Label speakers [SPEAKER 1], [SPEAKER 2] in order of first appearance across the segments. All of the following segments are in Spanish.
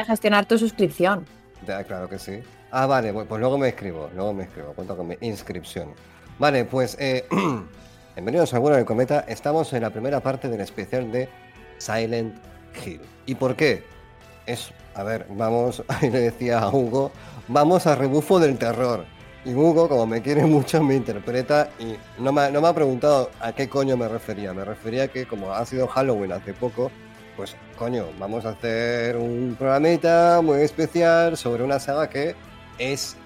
[SPEAKER 1] A gestionar tu suscripción.
[SPEAKER 2] Ya, claro que sí. Ah, vale, pues luego me escribo, luego me escribo, cuento con mi inscripción. Vale, pues eh, bienvenidos al vuelo del cometa. Estamos en la primera parte del especial de Silent Hill. ¿Y por qué? Es, a ver, vamos, ahí le decía a Hugo, vamos a rebufo del terror. Y Hugo, como me quiere mucho, me interpreta y no me, no me ha preguntado a qué coño me refería. Me refería que como ha sido Halloween hace poco, pues coño, vamos a hacer un programita muy especial sobre una saga que es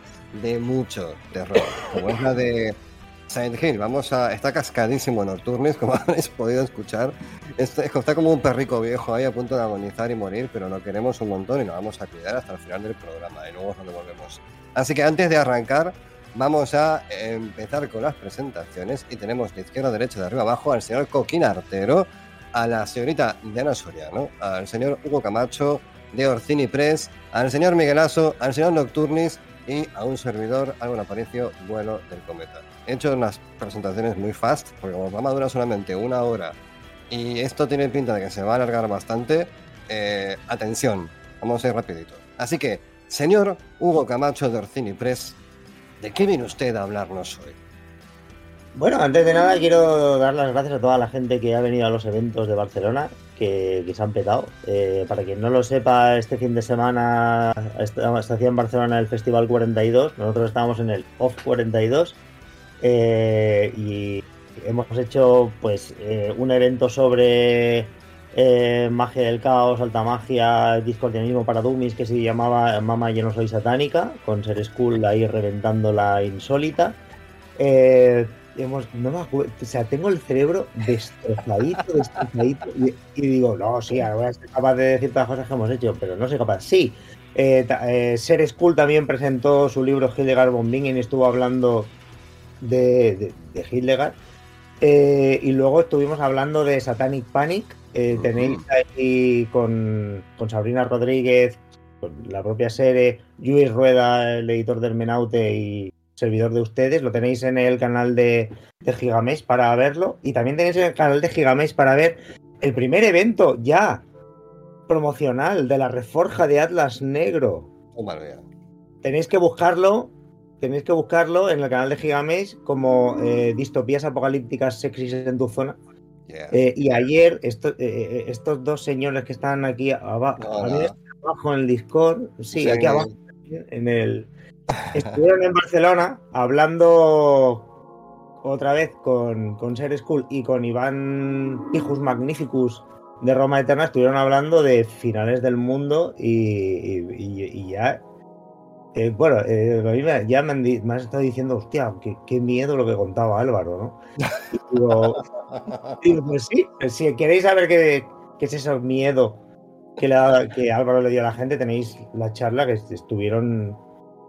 [SPEAKER 2] de mucho terror, como es la de Silent Hill. Vamos a. Está cascadísimo Nocturnes, como habéis podido escuchar. Está, está como un perrico viejo ahí a punto de agonizar y morir, pero lo queremos un montón y nos vamos a cuidar hasta el final del programa y luego nos devolvemos. Así que antes de arrancar, vamos a empezar con las presentaciones y tenemos de izquierda a derecha, de arriba a abajo al señor Coquín Artero, a la señorita Diana Soriano, al señor Hugo Camacho de Orcini Press, al señor Miguelazo, al señor Nocturnis y a un servidor, Álvaro Aparicio, vuelo del cometa. He hecho unas presentaciones muy fast, porque como el programa dura solamente una hora y esto tiene pinta de que se va a alargar bastante, eh, atención, vamos a ir rapidito. Así que, señor Hugo Camacho de Orcini Press, ¿de qué viene usted a hablarnos hoy?
[SPEAKER 3] Bueno, antes de nada quiero dar las gracias a toda la gente que ha venido a los eventos de Barcelona, que, se han petado. Eh, para quien no lo sepa, este fin de semana se hacía en Barcelona el Festival 42, nosotros estábamos en el Off 42 eh, y hemos hecho pues eh, un evento sobre magia del caos, alta magia, discordianismo para dummies que se llamaba Mama yo no soy satánica, con Ser School ahí reventando la insólita. Eh, hemos, no me acuerdo, o sea, tengo el cerebro destrozadito, destrozadito, y, y digo, no, sí, ahora voy a ser capaz de decir todas las cosas que hemos hecho, pero no soy capaz. Sí, eh, eh, Ser School también presentó su libro Hildegard Bingen y estuvo hablando de, de, de Hildegard. Eh, y luego estuvimos hablando de Satanic Panic. Eh. Tenéis ahí con, con Sabrina Rodríguez, con la propia serie, Luis Rueda, el editor del Menaute y servidor de ustedes. Lo tenéis en el canal de, de Gigamesh para verlo. Y también tenéis en el canal de Gigamesh para ver el primer evento ya promocional de la reforja de Atlas Negro.
[SPEAKER 2] Oh.
[SPEAKER 3] Tenéis que buscarlo. Tenéis que buscarlo en el canal de Gigamesh como eh, distopías apocalípticas sexys en tu zona.
[SPEAKER 2] Yeah.
[SPEAKER 3] Eh, y ayer esto- eh, estos dos señores que están aquí aba-
[SPEAKER 2] Hola.
[SPEAKER 3] abajo en el Discord, sí,
[SPEAKER 2] Sí.
[SPEAKER 3] aquí abajo en el estuvieron en Barcelona hablando otra vez con, con Ser School y con Iván Hijus Magnificus de Roma Eterna, estuvieron hablando de finales del mundo y, ya. eh, bueno, eh, ya me han, me estado diciendo, hostia, qué, miedo lo que contaba Álvaro, ¿no? Y digo, pues sí, pues si queréis saber qué, qué es ese miedo que, que Álvaro le dio a la gente, tenéis la charla que estuvieron,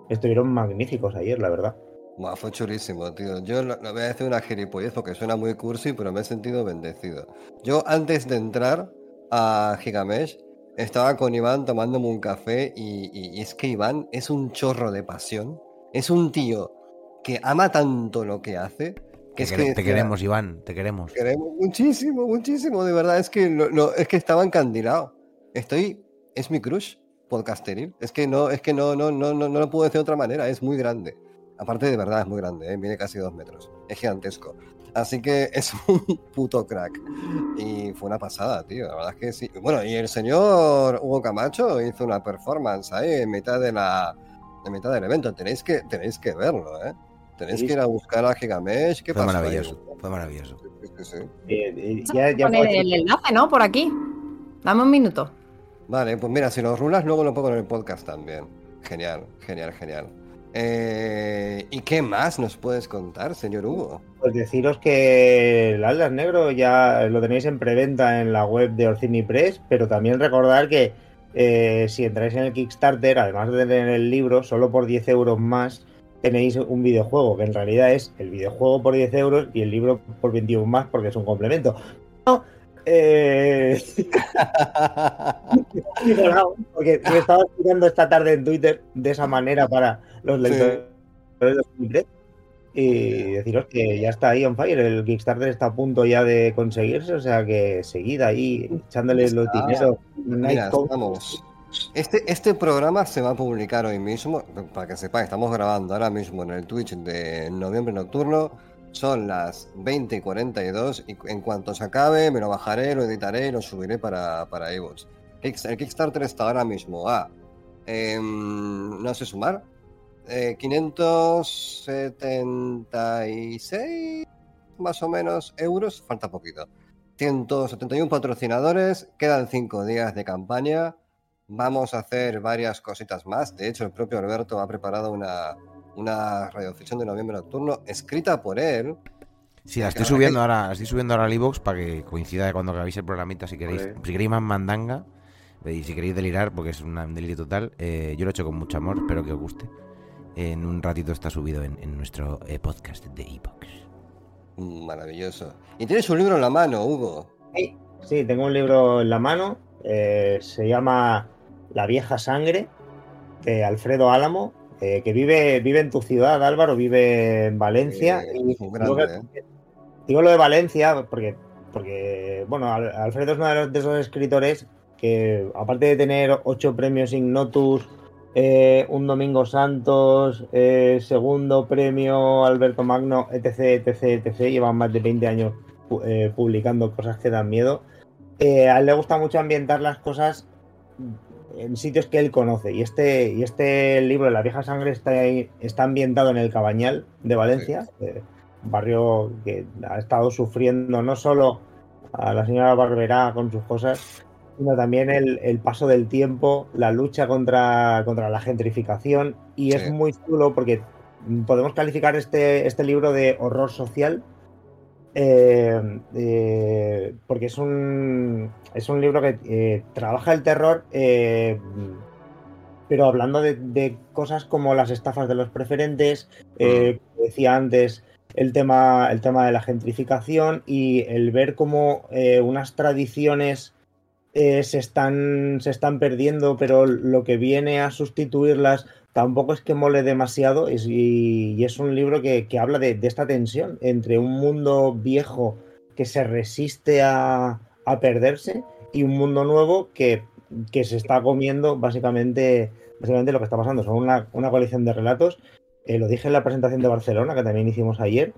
[SPEAKER 3] estuvieron magníficos ayer, la verdad.
[SPEAKER 2] Buah, fue chulísimo, tío. Yo lo, lo voy a decir una gilipollez porque suena muy cursi, pero me he sentido bendecido. Yo antes de entrar a Gigamesh estaba con Iván tomándome un café y, y- y es que Iván es un chorro de pasión. Es un tío que ama tanto lo que hace que
[SPEAKER 4] Te,
[SPEAKER 2] es que
[SPEAKER 4] te queremos, Iván, te queremos.
[SPEAKER 2] queremos muchísimo, muchísimo, de verdad. Es que lo- lo- es que estaba encandilado. Estoy, es mi crush podcasteril. Es que no, es que no, no, no, no, no lo puedo decir de otra manera. Es muy grande. Aparte de verdad es muy grande, ¿eh? mide casi dos metros. Es gigantesco. Así que es un puto crack. Y fue una pasada, tío. La verdad es que sí. Bueno, y el señor Hugo Camacho hizo una performance ahí en mitad de la en mitad del evento. Tenéis que, tenéis que verlo, ¿eh? Tenéis que ir a buscar a Gigamesh. ¿Qué
[SPEAKER 1] fue
[SPEAKER 2] pasó
[SPEAKER 1] maravilloso.
[SPEAKER 2] ahí?
[SPEAKER 1] Fue maravilloso.
[SPEAKER 2] Sí, sí, sí.
[SPEAKER 3] Eh, eh, ya, ya
[SPEAKER 4] Poner el enlace, ¿no? Por aquí. Dame un minuto.
[SPEAKER 2] Vale, pues mira, si lo rulas, luego lo pongo en el podcast también. Genial, genial, genial. Eh, ¿Y qué más nos puedes contar, señor Hugo?
[SPEAKER 3] Pues deciros que el Atlas Negro ya lo tenéis en preventa en la web de Orcini Press, pero también recordar que eh, si entráis en el Kickstarter, además de tener el libro, solo por 10 euros más tenéis un videojuego, que en realidad es el videojuego por 10 euros y el libro por 21 más porque es un complemento. Eh, porque me estaba explicando esta tarde en Twitter de esa manera para los lectores de. Y deciros que ya está ahí on fire, el Kickstarter está a punto ya de conseguirse, o sea que seguid ahí echándole los
[SPEAKER 2] Está.
[SPEAKER 3] dinero.
[SPEAKER 2] Mira, estamos. Este, este programa se va a publicar hoy mismo, para que sepáis, estamos grabando ahora mismo en el Twitch de Noviembre Nocturno. Son las 20 y 42 y en cuanto se acabe me lo bajaré, lo editaré y lo subiré para, para. Kick- El Kickstarter está ahora mismo a, em, no sé sumar, eh, 576 más o menos euros, falta poquito. 171 patrocinadores, quedan 5 días de campaña. Vamos a hacer varias cositas más. De hecho, el propio Alberto ha preparado una, una radioficción de noviembre nocturno escrita por él.
[SPEAKER 1] Sí, la estoy subiendo ahora, la estoy subiendo ahora al iVoox para que coincida cuando acabéis el programita si queréis.
[SPEAKER 2] Vale.
[SPEAKER 1] Si queréis más mandanga y si queréis delirar, porque es un delirio total, eh, yo lo he hecho con mucho amor, espero que os guste. En un ratito está subido en, en nuestro eh, podcast de.
[SPEAKER 2] Mm, Maravilloso. Y tienes un libro en la mano, Hugo.
[SPEAKER 3] Sí, sí, tengo un libro en la mano, eh, se llama La vieja sangre, de Alfredo Álamo, eh, que vive, vive en tu ciudad, Álvaro, vive en Valencia.
[SPEAKER 2] Eh,
[SPEAKER 3] y
[SPEAKER 2] un
[SPEAKER 3] digo,
[SPEAKER 2] grande,
[SPEAKER 3] que- digo lo de Valencia porque, porque bueno, Al- Alfredo es uno de, los- de esos escritores que, aparte de tener ocho premios Ignotus, eh, un Domingo Santos, eh, segundo premio Alberto Magno, etc, etc, etc, llevan más de 20 años pu- eh, publicando cosas que dan miedo. Eh, a él le gusta mucho ambientar las cosas en sitios que él conoce. Y este, y este libro, La vieja sangre, está, ahí- está ambientado en el Cabañal de Valencia, eh, un barrio que ha estado sufriendo no solo a la señora Barberá con sus cosas, sino también el, el paso del tiempo, la lucha contra, contra la gentrificación. Y
[SPEAKER 2] Sí.
[SPEAKER 3] es muy chulo porque podemos calificar este, este libro de horror social. Eh, eh, porque es un, es un libro que eh, trabaja el terror, eh, pero hablando de, de cosas como las estafas de los preferentes, eh, como decía antes, el tema, el tema de la gentrificación y el ver cómo unas tradiciones se, están, se están perdiendo, pero lo que viene a sustituirlas tampoco es que mole demasiado y, y es un libro que, que habla de, de esta tensión entre un mundo viejo que se resiste a, a perderse y un mundo nuevo que, que se está comiendo básicamente, básicamente lo que está pasando. Son una, una colección de relatos. Eh, lo dije en la presentación de Barcelona, que también hicimos ayer.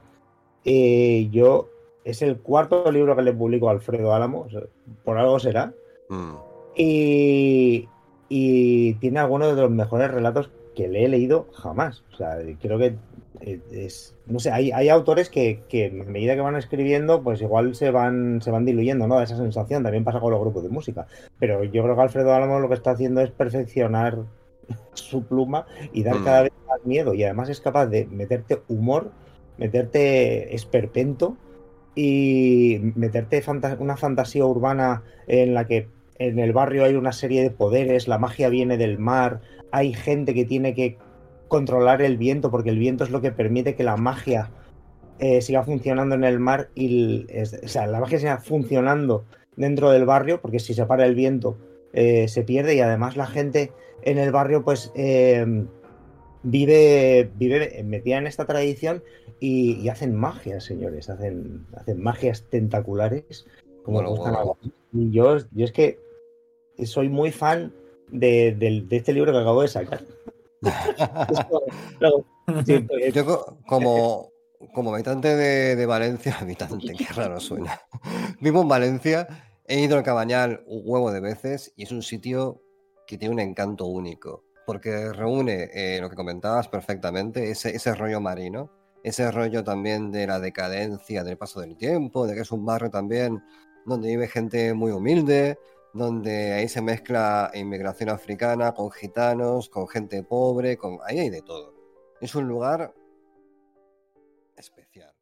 [SPEAKER 3] Eh, yo es el cuarto libro que le publico a Alfredo Álamo, o sea, por algo será.
[SPEAKER 2] Mm.
[SPEAKER 3] Y, y tiene algunos de los mejores relatos que le he leído jamás. O sea, creo que eh, es. No sé, hay, hay autores que, que a medida que van escribiendo, pues igual se van, se van diluyendo, ¿no? Esa sensación. También pasa con los grupos de música. Pero yo creo que Alfredo Álamo lo que está haciendo es perfeccionar su pluma y dar
[SPEAKER 2] Mm.
[SPEAKER 3] cada vez más miedo. Y además es capaz de meterte humor, meterte esperpento y meterte fanta- una fantasía urbana en la que en el barrio hay una serie de poderes, la magia viene del mar, hay gente que tiene que controlar el viento porque el viento es lo que permite que la magia eh, siga funcionando en el mar y el- es- o sea, la magia siga funcionando dentro del barrio porque si se para el viento eh, se pierde y además la gente en el barrio pues eh, vive, vive metida en esta tradición y, y hacen magia, señores, hacen, hacen magias tentaculares como
[SPEAKER 2] Bueno,
[SPEAKER 3] gustan
[SPEAKER 2] bueno.
[SPEAKER 3] a. Y yo, yo es que soy muy fan de, del- de este libro que acabo de sacar.
[SPEAKER 2] Yo como, como habitante de, Valencia, habitante, qué raro suena. Vivo en Valencia, he ido al Cabañal un huevo de veces y es un sitio que tiene un encanto único, porque reúne eh, lo que comentabas perfectamente, ese, ese rollo marino, ese rollo también de la decadencia del paso del tiempo, de que es un barrio también donde vive gente muy humilde, donde ahí se mezcla inmigración africana con gitanos, con gente pobre, con ahí hay de todo. Es un lugar especial.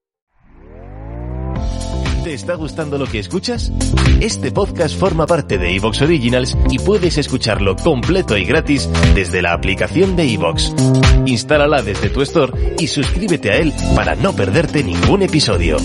[SPEAKER 5] ¿Te está gustando lo que escuchas? Este podcast forma parte de Evox Originals y puedes escucharlo completo y gratis desde la aplicación de Evox. Instálala desde tu store y suscríbete a él para no perderte ningún episodio.